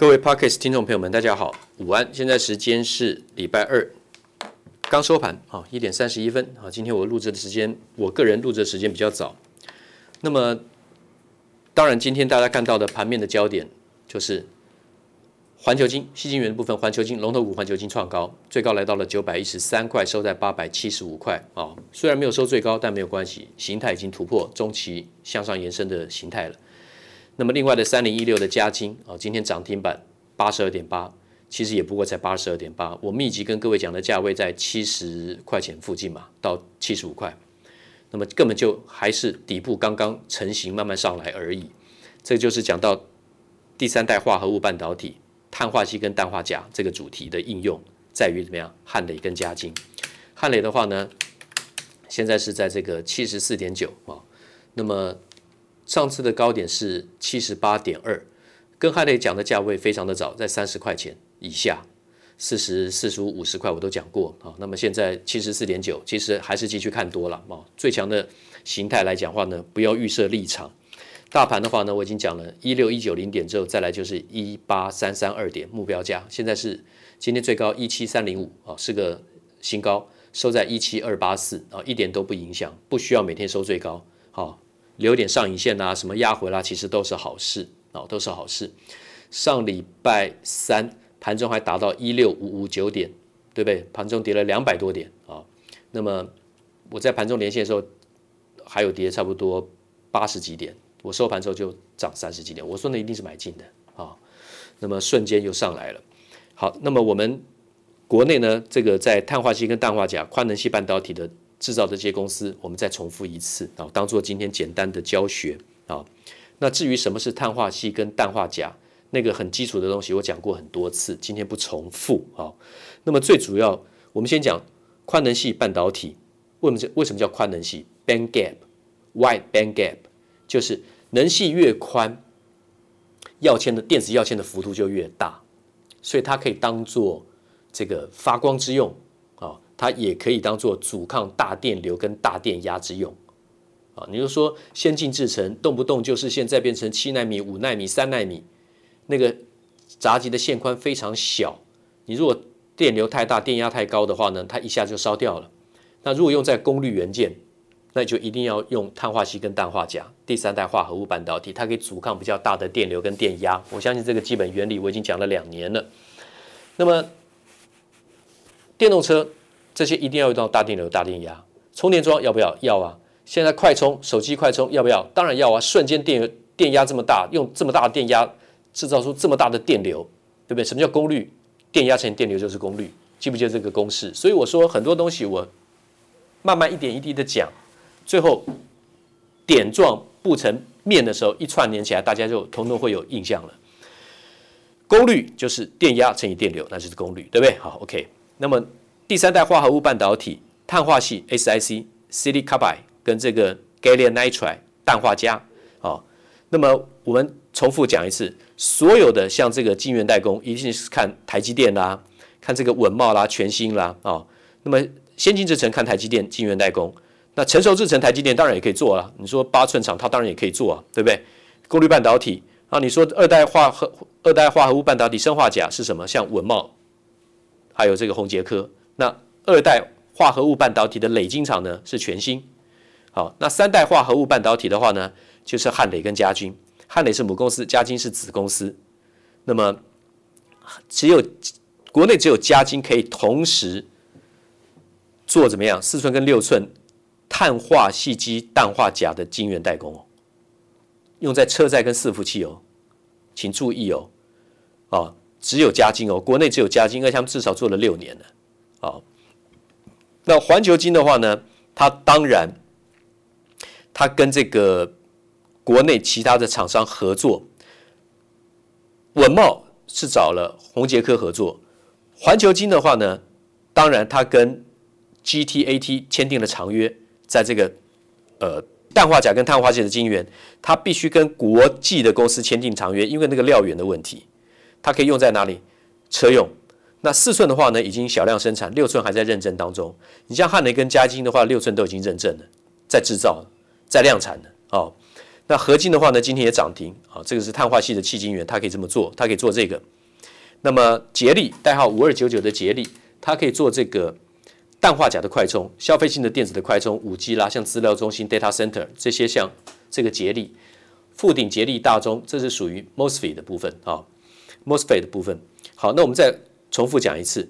各位 parkas 听众朋友们，大家好，午安。现在时间是礼拜二，刚收盘啊，一点三十一分啊。今天我录制的时间，我个人录制的时间比较早。那么，当然今天大家看到的盘面的焦点就是环球晶、矽晶圆的部分。环球金龙头股环球金创高，最高来到了九百一十三块，收在八百七十五块啊。虽然没有收最高，但没有关系，形态已经突破中期向上延伸的形态了。那么另外的三零一六的加金啊，今天涨停板八十二点八，其实也不过才八十二点八。我密集跟各位讲的价位在七十块钱附近嘛，到七十五块，那么根本就还是底部刚刚成型，慢慢上来而已。这就是讲到第三代化合物半导体碳化矽跟氮化镓这个主题的应用，在于怎么样？汉磊跟加金。汉磊的话呢，现在是在这个七十四点九啊，那么。上次的高点是七十八点二，跟汉磊讲的价位非常的早，在三十块钱以下，四十四十五、五十块我都讲过啊。那么现在七十四点九，其实还是继续看多了啊。最强的形态来讲话呢，不要预设立场。大盘的话呢，我已经讲了一六一九零点之后，再来就是一八三三二点目标价。现在是今天最高一七三零五啊，是个新高，收在一七二八四啊，一点都不影响，不需要每天收最高好。留点上影线啊，什么压回啦，其实都是好事啊，都是好事。上礼拜三盘中还达到一六五五九点，对不对？盘中跌了两百多点啊。那么我在盘中连线的时候，还有跌差不多八十几点，我收盘之后就涨三十几点。我说那一定是买进的啊。那么瞬间又上来了。好，那么我们国内呢，这个在碳化矽跟氮化镓宽能系半导体的。制造这些公司，我们再重复一次啊，当做今天简单的教学啊。那至于什么是碳化矽跟氮化镓，那个很基础的东西，我讲过很多次，今天不重复啊。那么最主要，我们先讲宽能系半导体，为什么为什么叫宽能系？Band gap，wide band gap，就是能系越宽，跃迁的电子跃迁的幅度就越大，所以它可以当做这个发光之用。它也可以当做阻抗大电流跟大电压之用，啊，你就说先进制程动不动就是现在变成七纳米、五纳米、三纳米，那个闸极的线宽非常小，你如果电流太大、电压太高的话呢，它一下就烧掉了。那如果用在功率元件，那就一定要用碳化矽跟氮化镓，第三代化合物半导体，它可以阻抗比较大的电流跟电压。我相信这个基本原理我已经讲了两年了。那么电动车。这些一定要用到大电流、大电压，充电桩要不要？要啊！现在快充，手机快充要不要？当然要啊！瞬间电电压这么大，用这么大的电压制造出这么大的电流，对不对？什么叫功率？电压乘以电流就是功率，记不记得这个公式？所以我说很多东西我慢慢一点一滴的讲，最后点状不成面的时候，一串连起来，大家就统统会有印象了。功率就是电压乘以电流，那就是功率，对不对？好，OK。那么第三代化合物半导体，碳化矽 SiC、Silicon Carbide 跟这个 Gallium Nitride 氮化镓，哦，那么我们重复讲一次，所有的像这个晶圆代工，一定是看台积电啦，看这个稳懋啦、全新啦，哦，那么先进制程看台积电晶圆代工，那成熟制程台积电当然也可以做啊，你说八寸厂它当然也可以做啊，对不对？功率半导体啊，你说二代化合二代化合物半导体砷化镓是什么？像稳懋，还有这个宏杰科。那二代化合物半导体的磊晶厂呢，是全新，好，那三代化合物半导体的话呢，就是汉磊跟嘉晶，汉磊是母公司，嘉晶是子公司。那么只有国内只有嘉晶可以同时做怎么样四寸跟六寸碳化矽基氮化镓的晶圆代工哦，用在车载跟伺服器哦，请注意哦，哦，只有嘉晶哦，国内只有嘉晶，而且他们至少做了六年了。好，那环球金的话呢，它当然，它跟这个国内其他的厂商合作，文茂是找了宏杰科合作，环球金的话呢，当然它跟 GTAT 签订了长约，在这个呃氮化镓跟碳化矽的晶圆，它必须跟国际的公司签订长约，因为那个料源的问题，它可以用在哪里？车用。那四寸的话呢，已经小量生产，六寸还在认证当中。你像汉雷跟嘉金的话，六寸都已经认证了，在制造，在量产了哦。那合金的话呢，今天也涨停啊，这个是碳化系的矽晶圆，它可以这么做，它可以做这个。那么捷力代号五二九九的捷力，它可以做这个氮化钾的快充，消费性的电子的快充，五 G 啦，像资料中心 data center 这些，像这个捷力、富鼎、捷力、大中，这是属于 MOSFET 的部分啊，MOSFET 的部分。好，那我们再重复讲一次，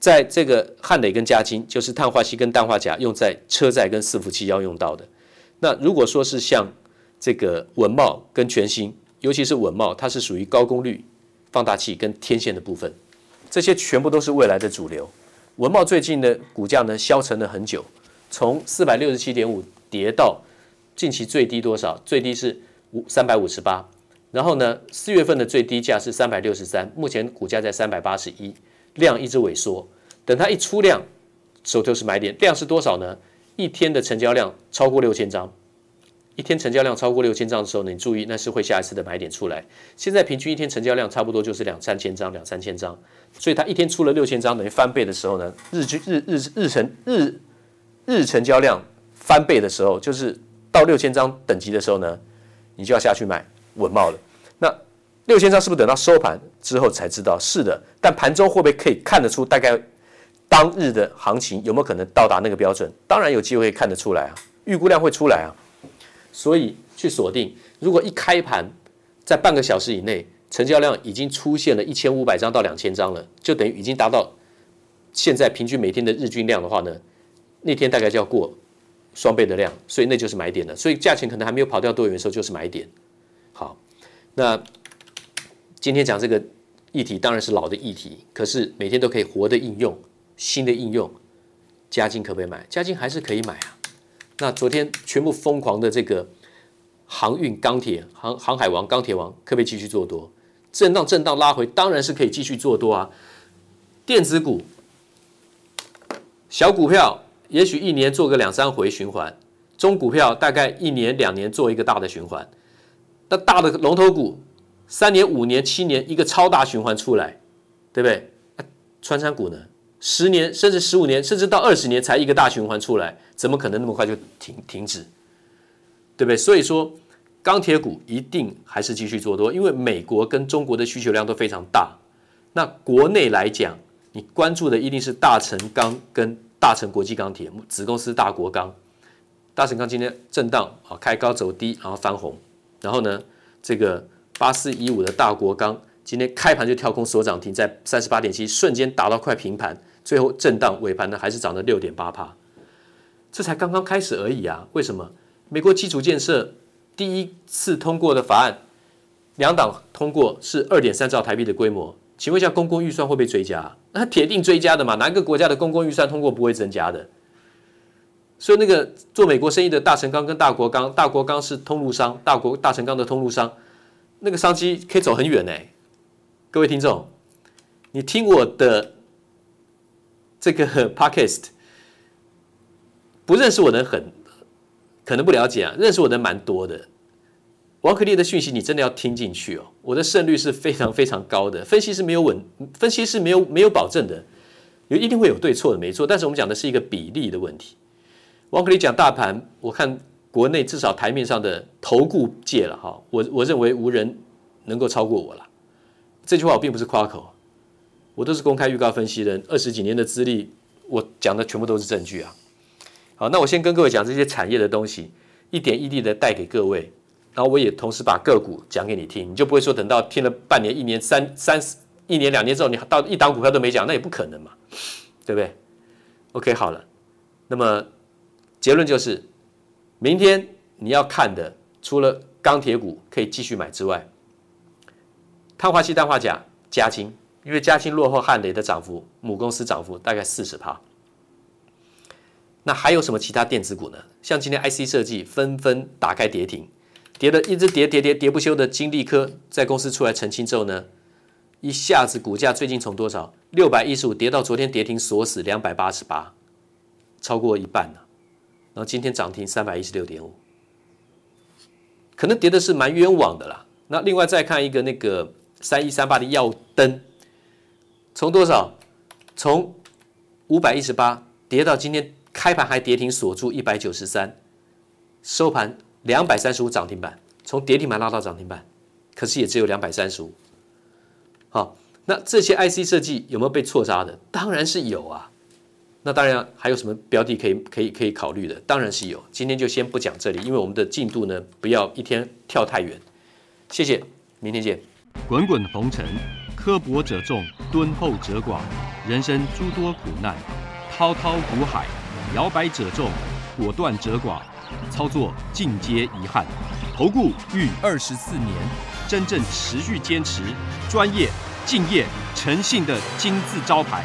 在这个汉磊跟嘉晶，就是碳化锡跟氮化钾用在车载跟伺服器要用到的。那如果说是像这个稳懋跟全新，尤其是稳懋，它是属于高功率放大器跟天线的部分，这些全部都是未来的主流。稳懋最近的股价呢，消沉了很久，从四百六十七点五跌到近期最低多少？最低是五三百五十八。然后呢，四月份的最低价是三百六十三，目前股价在三百八十一，量一直萎缩。等它一出量，手头是买点，量是多少呢？一天的成交量超过六千张。一天成交量超过六千张的时候呢，你注意那是会下一次的买点出来。现在平均一天成交量差不多就是两三千张，两三千张，所以它一天出了六千张，等于翻倍的时候呢，日均日日日成日日成交量翻倍的时候，就是到六千张等级的时候呢，你就要下去买稳懋了。六千张是不是等到收盘之后才知道？是的，但盘中会不会可以看得出大概当日的行情有没有可能到达那个标准？当然有机会看得出来啊，预估量会出来啊。所以去锁定，如果一开盘在半个小时以内，成交量已经出现了一千五百张到两千张了，就等于已经达到现在平均每天的日均量的话呢，那天大概就要过双倍的量，所以那就是买点了。所以价钱可能还没有跑掉多元的时候，就是买点。好，那今天讲这个议题当然是老的议题，可是每天都可以活的应用，新的应用，嘉晶可不可以买？嘉晶还是可以买啊。那昨天全部疯狂的这个航运、钢铁、航航海王、钢铁王，可不可以继续做多？震荡、震荡拉回，当然是可以继续做多啊。电子股、小股票，也许一年做个两三回循环；中股票大概一年、两年做一个大的循环。那大的龙头股，三年、五年、七年一个超大循环出来，对不对？传产股呢？十年甚至十五年，甚至到二十年才一个大循环出来，怎么可能那么快就停停止？对不对？所以说，钢铁股一定还是继续做多，因为美国跟中国的需求量都非常大。那国内来讲，你关注的一定是大成钢跟大成国际钢铁子公司大国钢。大成钢今天震荡啊，开高走低，然后翻红。然后呢，这个八四一五的大国钢今天开盘就跳空所涨停，在三十八点七，瞬间打到快平盘。最后震荡尾盘呢，还是涨了六点八趴，这才刚刚开始而已啊！为什么？美国基础建设第一次通过的法案，两党通过是二点三兆台币的规模，请问一下，公共预算会不会追加？那铁定追加的嘛，哪个国家的公共预算通过不会增加的？所以那个做美国生意的大成钢跟大国钢，大国钢是通路商，大国大成钢的通路商，那个商机可以走很远呢。各位听众，你听我的。这个 podcast 不认识我的很可能不了解啊，认识我的蛮多的。王可立的讯息你真的要听进去哦，我的胜率是非常非常高的，分析是没有稳，分析是没有没有保证的，有一定会有对错的，没错。但是我们讲的是一个比例的问题。王可立讲大盘，我看国内至少台面上的投顾界了哈，我我认为无人能够超过我了。这句话我并不是夸口。我都是公开预告分析人，二十几年的资历，我讲的全部都是证据啊。好，那我先跟各位讲这些产业的东西，一点一滴的带给各位，然后我也同时把个股讲给你听，你就不会说等到听了半年、一年、三三一年、两年之后，你到一档股票都没讲，那也不可能嘛，对不对？OK，好了，那么结论就是，明天你要看的，除了钢铁股可以继续买之外，碳化矽、氮化镓、嘉晶。因为加氢落后汉雷的涨幅，母公司涨幅大概四十趴。那还有什么其他电子股呢？像今天 IC 设计纷纷打开跌停，跌的一直跌跌跌跌不休的金丽科，在公司出来澄清之后呢，一下子股价最近从多少六百一十五跌到昨天跌停锁死两百八十八，超过一半了。然后今天涨停三百一十六点五，可能跌的是蛮冤枉的啦。那另外再看一个那个三一三八的耀灯。从多少？从五百一十八跌到今天开盘还跌停锁住一百九十三，收盘两百三十五涨停板，从跌停板拉到涨停板，可是也只有两百三十五。好，那这些 IC 设计有没有被错杀的？当然是有啊。那当然还有什么标的可以可以可以考虑的？当然是有。今天就先不讲这里，因为我们的进度呢，不要一天跳太远。谢谢，明天见。滚滚红尘，刻薄者众，敦厚者寡。人生诸多苦难，滔滔苦海，摇摆者众，果断者寡。操作尽皆遗憾。投顾逾二十四年，真正持续坚持、专业、敬业、诚信的金字招牌。